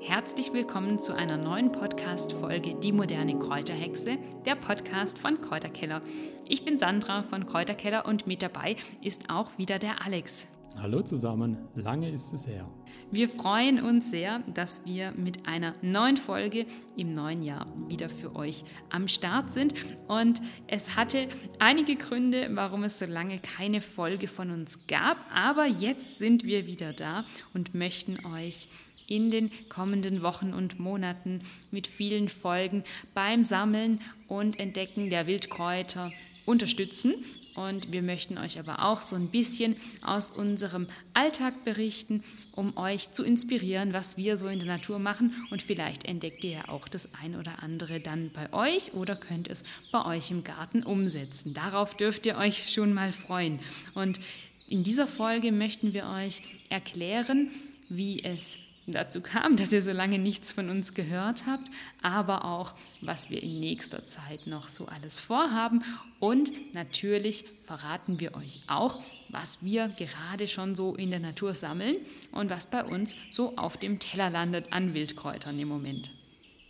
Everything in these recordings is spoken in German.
Herzlich willkommen zu einer neuen Podcast-Folge Die moderne Kräuterhexe, der Podcast von Kräuterkeller. Ich bin Sandra von Kräuterkeller und mit dabei ist auch wieder der Alex. Hallo zusammen, lange ist es her. Wir freuen uns sehr, dass wir mit einer neuen Folge im neuen Jahr wieder für euch am Start sind. Und es hatte einige Gründe, warum es so lange keine Folge von uns gab. Aber jetzt sind wir wieder da und möchten euch in den kommenden Wochen und Monaten mit vielen Folgen beim Sammeln und Entdecken der Wildkräuter unterstützen. Und wir möchten euch aber auch so ein bisschen aus unserem Alltag berichten, um euch zu inspirieren, was wir so in der Natur machen. Und vielleicht entdeckt ihr ja auch das ein oder andere dann bei euch oder könnt es bei euch im Garten umsetzen. Darauf dürft ihr euch schon mal freuen. Und in dieser Folge möchten wir euch erklären, wie es dazu kam, dass ihr so lange nichts von uns gehört habt, aber auch, was wir in nächster Zeit noch so alles vorhaben. Und natürlich verraten wir euch auch, was wir gerade schon so in der Natur sammeln und was bei uns so auf dem Teller landet an Wildkräutern im Moment.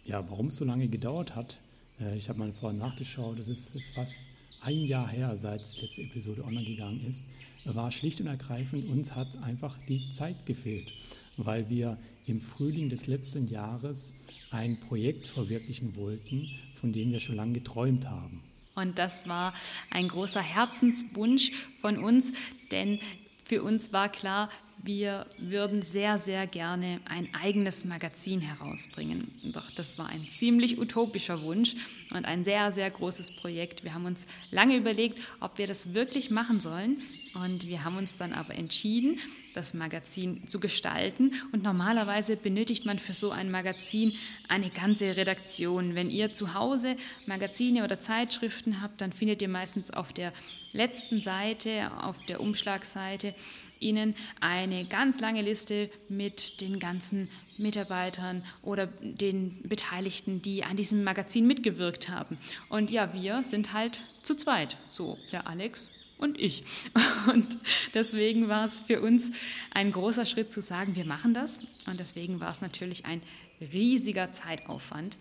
Ja, warum es so lange gedauert hat, äh, ich habe mal vorhin nachgeschaut, es ist jetzt fast ein Jahr her, seit die letzte Episode online gegangen ist, war schlicht und ergreifend, uns hat einfach die Zeit gefehlt weil wir im Frühling des letzten Jahres ein Projekt verwirklichen wollten, von dem wir schon lange geträumt haben. Und das war ein großer Herzenswunsch von uns, denn für uns war klar, wir würden sehr, sehr gerne ein eigenes Magazin herausbringen. Doch das war ein ziemlich utopischer Wunsch und ein sehr, sehr großes Projekt. Wir haben uns lange überlegt, ob wir das wirklich machen sollen. Und wir haben uns dann aber entschieden, das Magazin zu gestalten. Und normalerweise benötigt man für so ein Magazin eine ganze Redaktion. Wenn ihr zu Hause Magazine oder Zeitschriften habt, dann findet ihr meistens auf der letzten Seite, auf der Umschlagseite, Ihnen eine ganz lange Liste mit den ganzen Mitarbeitern oder den Beteiligten, die an diesem Magazin mitgewirkt haben. Und ja, wir sind halt zu zweit. So, der Alex, und ich. Und deswegen war es für uns ein großer Schritt zu sagen, wir machen das. Und deswegen war es natürlich ein riesiger Zeitaufwand,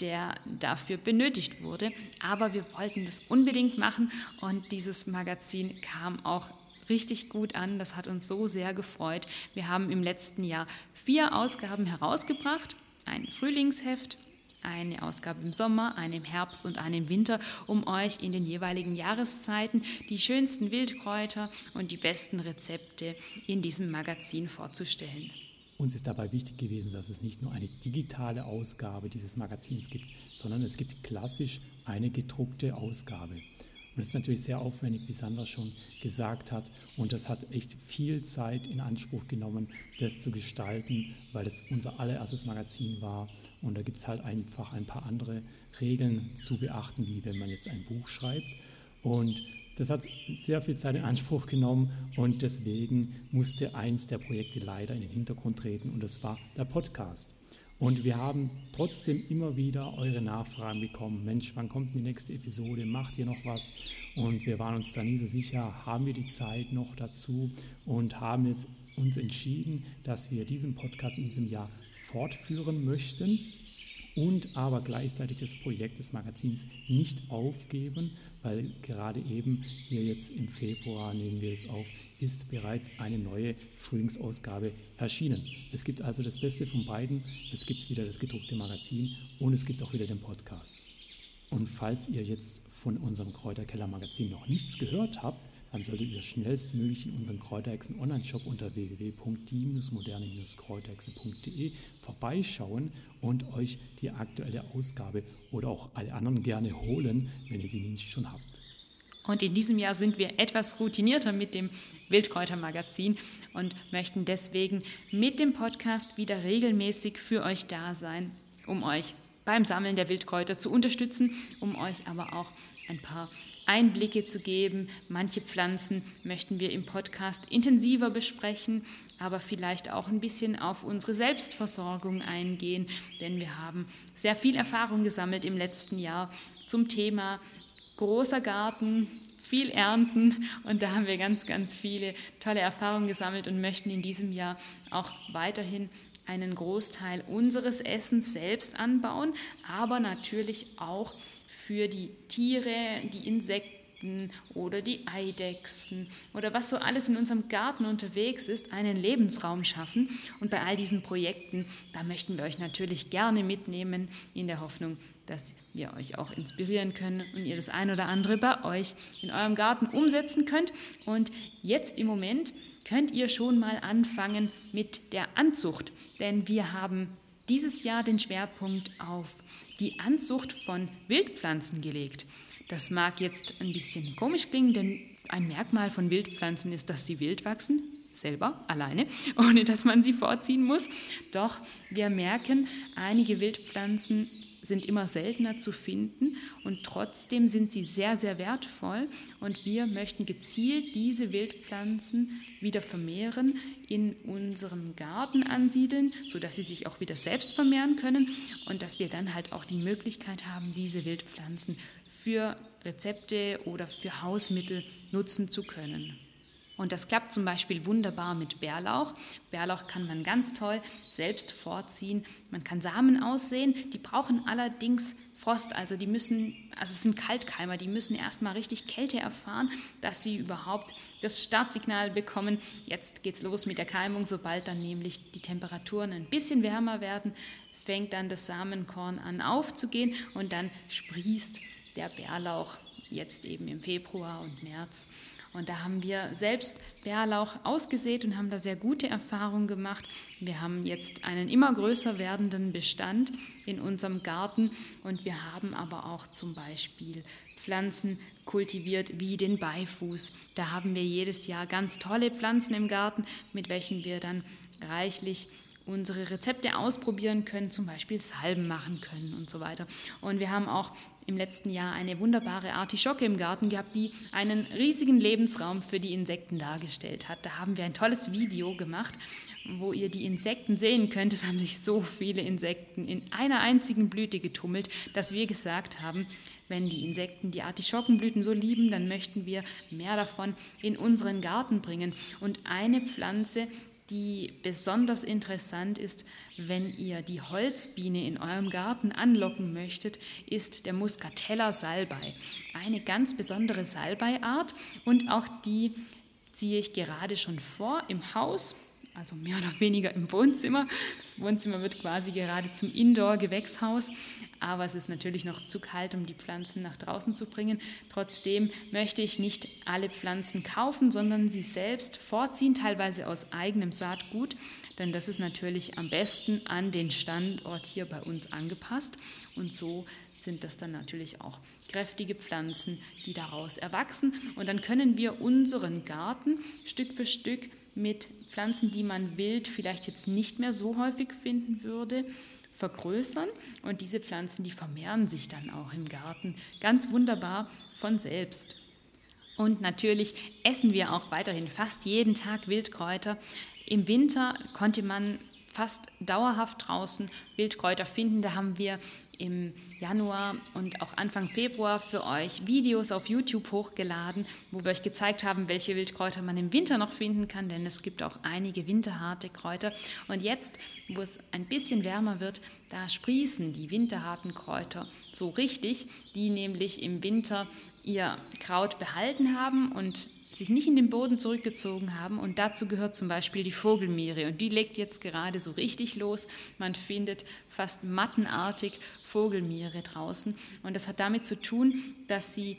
der dafür benötigt wurde. Aber wir wollten das unbedingt machen und dieses Magazin kam auch richtig gut an. Das hat uns so sehr gefreut. Wir haben im letzten Jahr vier Ausgaben herausgebracht. Ein Frühlingsheft, eine Ausgabe im Sommer, eine im Herbst und eine im Winter, um euch in den jeweiligen Jahreszeiten die schönsten Wildkräuter und die besten Rezepte in diesem Magazin vorzustellen. Uns ist dabei wichtig gewesen, dass es nicht nur eine digitale Ausgabe dieses Magazins gibt, sondern es gibt klassisch eine gedruckte Ausgabe. Und das ist natürlich sehr aufwendig, wie Sandra schon gesagt hat. Und das hat echt viel Zeit in Anspruch genommen, das zu gestalten, weil es unser allererstes Magazin war. Und da gibt es halt einfach ein paar andere Regeln zu beachten, wie wenn man jetzt ein Buch schreibt. Und das hat sehr viel Zeit in Anspruch genommen und deswegen musste eins der Projekte leider in den Hintergrund treten und das war der Podcast. Und wir haben trotzdem immer wieder eure Nachfragen bekommen. Mensch, wann kommt die nächste Episode? Macht ihr noch was? Und wir waren uns da nie so sicher, haben wir die Zeit noch dazu und haben jetzt uns entschieden, dass wir diesen Podcast in diesem Jahr fortführen möchten und aber gleichzeitig das Projekt des Magazins nicht aufgeben, weil gerade eben hier jetzt im Februar nehmen wir es auf, ist bereits eine neue Frühlingsausgabe erschienen. Es gibt also das Beste von beiden. Es gibt wieder das gedruckte Magazin und es gibt auch wieder den Podcast. Und falls ihr jetzt von unserem Kräuterkeller Magazin noch nichts gehört habt, dann solltet ihr schnellstmöglich in unserem Kräuterhexen Online-Shop unter www.die-moderne-kräuterhexen.de vorbeischauen und euch die aktuelle Ausgabe oder auch alle anderen gerne holen, wenn ihr sie nicht schon habt. Und in diesem Jahr sind wir etwas routinierter mit dem Wildkräutermagazin und möchten deswegen mit dem Podcast wieder regelmäßig für euch da sein, um euch beim Sammeln der Wildkräuter zu unterstützen, um euch aber auch ein paar Einblicke zu geben. Manche Pflanzen möchten wir im Podcast intensiver besprechen, aber vielleicht auch ein bisschen auf unsere Selbstversorgung eingehen, denn wir haben sehr viel Erfahrung gesammelt im letzten Jahr zum Thema großer Garten, viel ernten und da haben wir ganz, ganz viele tolle Erfahrungen gesammelt und möchten in diesem Jahr auch weiterhin einen Großteil unseres Essens selbst anbauen, aber natürlich auch für die Tiere, die Insekten, oder die Eidechsen oder was so alles in unserem Garten unterwegs ist, einen Lebensraum schaffen. Und bei all diesen Projekten, da möchten wir euch natürlich gerne mitnehmen, in der Hoffnung, dass wir euch auch inspirieren können und ihr das ein oder andere bei euch in eurem Garten umsetzen könnt. Und jetzt im Moment könnt ihr schon mal anfangen mit der Anzucht, denn wir haben dieses Jahr den Schwerpunkt auf die Anzucht von Wildpflanzen gelegt. Das mag jetzt ein bisschen komisch klingen, denn ein Merkmal von Wildpflanzen ist, dass sie wild wachsen, selber, alleine, ohne dass man sie vorziehen muss. Doch wir merken, einige Wildpflanzen sind immer seltener zu finden und trotzdem sind sie sehr, sehr wertvoll und wir möchten gezielt diese Wildpflanzen wieder vermehren, in unserem Garten ansiedeln, sodass sie sich auch wieder selbst vermehren können und dass wir dann halt auch die Möglichkeit haben, diese Wildpflanzen für Rezepte oder für Hausmittel nutzen zu können. Und das klappt zum Beispiel wunderbar mit Bärlauch. Bärlauch kann man ganz toll selbst vorziehen. Man kann Samen aussehen. Die brauchen allerdings Frost, also die müssen, also es sind Kaltkeimer, die müssen erstmal richtig Kälte erfahren, dass sie überhaupt das Startsignal bekommen. Jetzt geht's los mit der Keimung, sobald dann nämlich die Temperaturen ein bisschen wärmer werden, fängt dann das Samenkorn an aufzugehen und dann sprießt der Bärlauch jetzt eben im Februar und März. Und da haben wir selbst Bärlauch ausgesät und haben da sehr gute Erfahrungen gemacht. Wir haben jetzt einen immer größer werdenden Bestand in unserem Garten und wir haben aber auch zum Beispiel Pflanzen kultiviert wie den Beifuß. Da haben wir jedes Jahr ganz tolle Pflanzen im Garten, mit welchen wir dann reichlich unsere Rezepte ausprobieren können, zum Beispiel Salben machen können und so weiter. Und wir haben auch im letzten Jahr eine wunderbare Artischocke im Garten gehabt, die einen riesigen Lebensraum für die Insekten dargestellt hat. Da haben wir ein tolles Video gemacht, wo ihr die Insekten sehen könnt. Es haben sich so viele Insekten in einer einzigen Blüte getummelt, dass wir gesagt haben, wenn die Insekten die Artischockenblüten so lieben, dann möchten wir mehr davon in unseren Garten bringen. Und eine Pflanze, die besonders interessant ist, wenn ihr die Holzbiene in eurem Garten anlocken möchtet, ist der Muscatella salbei. Eine ganz besondere Salbeiart und auch die ziehe ich gerade schon vor im Haus also mehr oder weniger im Wohnzimmer. Das Wohnzimmer wird quasi gerade zum Indoor-Gewächshaus, aber es ist natürlich noch zu kalt, um die Pflanzen nach draußen zu bringen. Trotzdem möchte ich nicht alle Pflanzen kaufen, sondern sie selbst vorziehen, teilweise aus eigenem Saatgut, denn das ist natürlich am besten an den Standort hier bei uns angepasst und so sind das dann natürlich auch kräftige Pflanzen, die daraus erwachsen. Und dann können wir unseren Garten Stück für Stück mit Pflanzen, die man wild vielleicht jetzt nicht mehr so häufig finden würde, vergrößern. Und diese Pflanzen, die vermehren sich dann auch im Garten ganz wunderbar von selbst. Und natürlich essen wir auch weiterhin fast jeden Tag Wildkräuter. Im Winter konnte man fast dauerhaft draußen Wildkräuter finden. Da haben wir im Januar und auch Anfang Februar für euch Videos auf YouTube hochgeladen, wo wir euch gezeigt haben, welche Wildkräuter man im Winter noch finden kann, denn es gibt auch einige winterharte Kräuter. Und jetzt, wo es ein bisschen wärmer wird, da sprießen die winterharten Kräuter so richtig, die nämlich im Winter ihr Kraut behalten haben und sich nicht in den Boden zurückgezogen haben. Und dazu gehört zum Beispiel die Vogelmiere. Und die legt jetzt gerade so richtig los. Man findet fast mattenartig Vogelmiere draußen. Und das hat damit zu tun, dass sie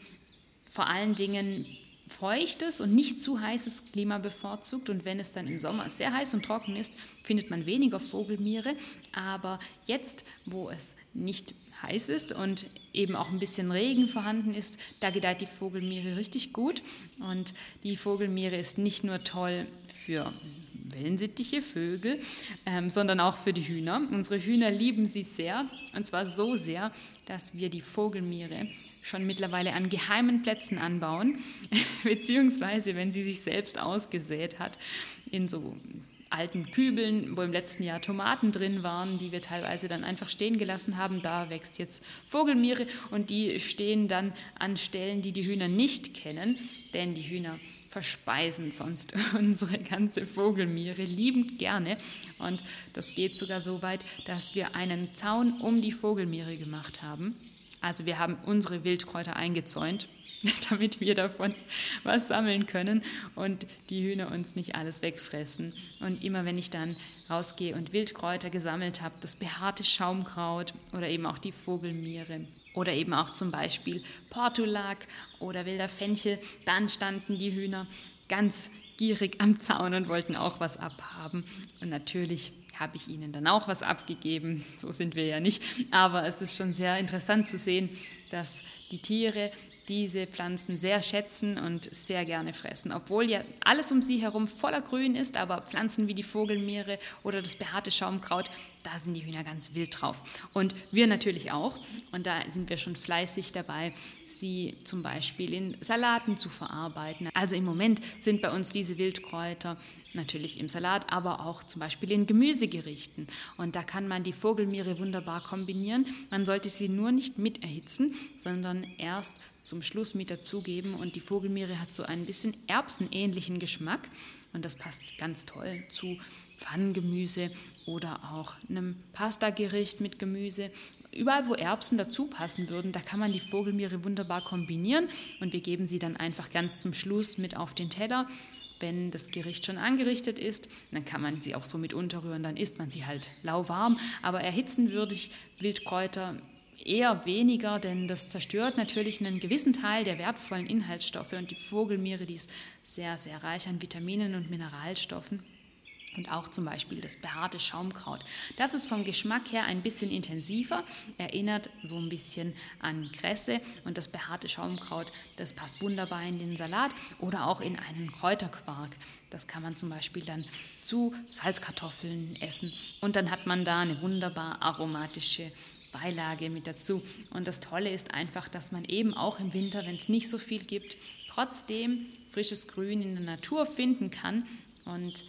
vor allen Dingen feuchtes und nicht zu heißes Klima bevorzugt. Und wenn es dann im Sommer sehr heiß und trocken ist, findet man weniger Vogelmiere. Aber jetzt, wo es nicht heiß ist und eben auch ein bisschen Regen vorhanden ist, da gedeiht die Vogelmiere richtig gut. Und die Vogelmiere ist nicht nur toll für wellensittiche Vögel, ähm, sondern auch für die Hühner. Unsere Hühner lieben sie sehr, und zwar so sehr, dass wir die Vogelmiere schon mittlerweile an geheimen Plätzen anbauen, beziehungsweise wenn sie sich selbst ausgesät hat, in so alten Kübeln, wo im letzten Jahr Tomaten drin waren, die wir teilweise dann einfach stehen gelassen haben. Da wächst jetzt Vogelmiere und die stehen dann an Stellen, die die Hühner nicht kennen, denn die Hühner verspeisen sonst unsere ganze Vogelmiere liebend gerne. Und das geht sogar so weit, dass wir einen Zaun um die Vogelmiere gemacht haben. Also wir haben unsere Wildkräuter eingezäunt, damit wir davon was sammeln können und die Hühner uns nicht alles wegfressen. Und immer wenn ich dann rausgehe und Wildkräuter gesammelt habe, das behaarte Schaumkraut oder eben auch die Vogelmiere, oder eben auch zum Beispiel Portulak oder wilder Fenchel, dann standen die Hühner ganz gierig am Zaun und wollten auch was abhaben. Und natürlich habe ich ihnen dann auch was abgegeben. So sind wir ja nicht. Aber es ist schon sehr interessant zu sehen, dass die Tiere diese Pflanzen sehr schätzen und sehr gerne fressen. Obwohl ja alles um sie herum voller Grün ist, aber Pflanzen wie die Vogelmeere oder das behaarte Schaumkraut, da sind die Hühner ganz wild drauf. Und wir natürlich auch. Und da sind wir schon fleißig dabei, sie zum Beispiel in Salaten zu verarbeiten. Also im Moment sind bei uns diese Wildkräuter natürlich im Salat, aber auch zum Beispiel in Gemüsegerichten. Und da kann man die Vogelmiere wunderbar kombinieren. Man sollte sie nur nicht mit erhitzen, sondern erst zum Schluss mit dazugeben. Und die Vogelmiere hat so ein bisschen erbsenähnlichen Geschmack. Und das passt ganz toll zu Pfannengemüse oder auch einem Pastagericht mit Gemüse. Überall, wo Erbsen dazu passen würden, da kann man die Vogelmiere wunderbar kombinieren und wir geben sie dann einfach ganz zum Schluss mit auf den Teller. Wenn das Gericht schon angerichtet ist, dann kann man sie auch so mit unterrühren, dann isst man sie halt lauwarm. Aber erhitzen würde ich Wildkräuter eher weniger, denn das zerstört natürlich einen gewissen Teil der wertvollen Inhaltsstoffe und die Vogelmiere, die ist sehr, sehr reich an Vitaminen und Mineralstoffen. Und auch zum Beispiel das behaarte Schaumkraut. Das ist vom Geschmack her ein bisschen intensiver, erinnert so ein bisschen an Kresse. Und das behaarte Schaumkraut, das passt wunderbar in den Salat oder auch in einen Kräuterquark. Das kann man zum Beispiel dann zu Salzkartoffeln essen. Und dann hat man da eine wunderbar aromatische Beilage mit dazu. Und das Tolle ist einfach, dass man eben auch im Winter, wenn es nicht so viel gibt, trotzdem frisches Grün in der Natur finden kann. Und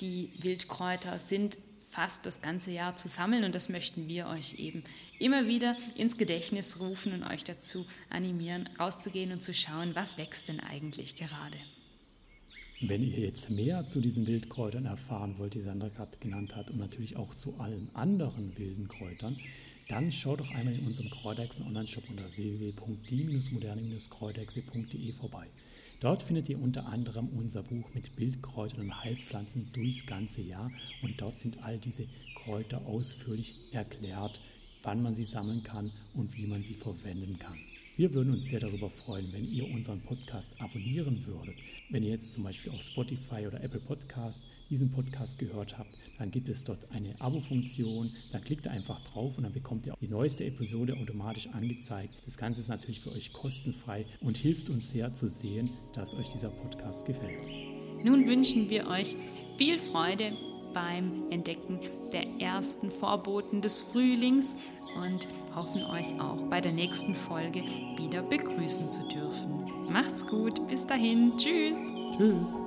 die Wildkräuter sind fast das ganze Jahr zu sammeln und das möchten wir euch eben immer wieder ins Gedächtnis rufen und euch dazu animieren, rauszugehen und zu schauen, was wächst denn eigentlich gerade. Wenn ihr jetzt mehr zu diesen Wildkräutern erfahren wollt, die Sandra gerade genannt hat, und natürlich auch zu allen anderen wilden Kräutern, dann schaut doch einmal in unserem Kräuterhexen Online-Shop unter www.die-moderne-kräuterhexe.de vorbei. Dort findet ihr unter anderem unser Buch mit Wildkräutern und Heilpflanzen durchs ganze Jahr und dort sind all diese Kräuter ausführlich erklärt, wann man sie sammeln kann und wie man sie verwenden kann. Wir würden uns sehr darüber freuen, wenn ihr unseren Podcast abonnieren würdet. Wenn ihr jetzt zum Beispiel auf Spotify oder Apple Podcast diesen Podcast gehört habt, dann gibt es dort eine Abo-Funktion. Dann klickt ihr einfach drauf und dann bekommt ihr die neueste Episode automatisch angezeigt. Das Ganze ist natürlich für euch kostenfrei und hilft uns sehr zu sehen, dass euch dieser Podcast gefällt. Nun wünschen wir euch viel Freude beim Entdecken der ersten Vorboten des Frühlings und hoffen euch auch bei der nächsten Folge wieder begrüßen zu dürfen. Macht's gut, bis dahin, tschüss. Tschüss.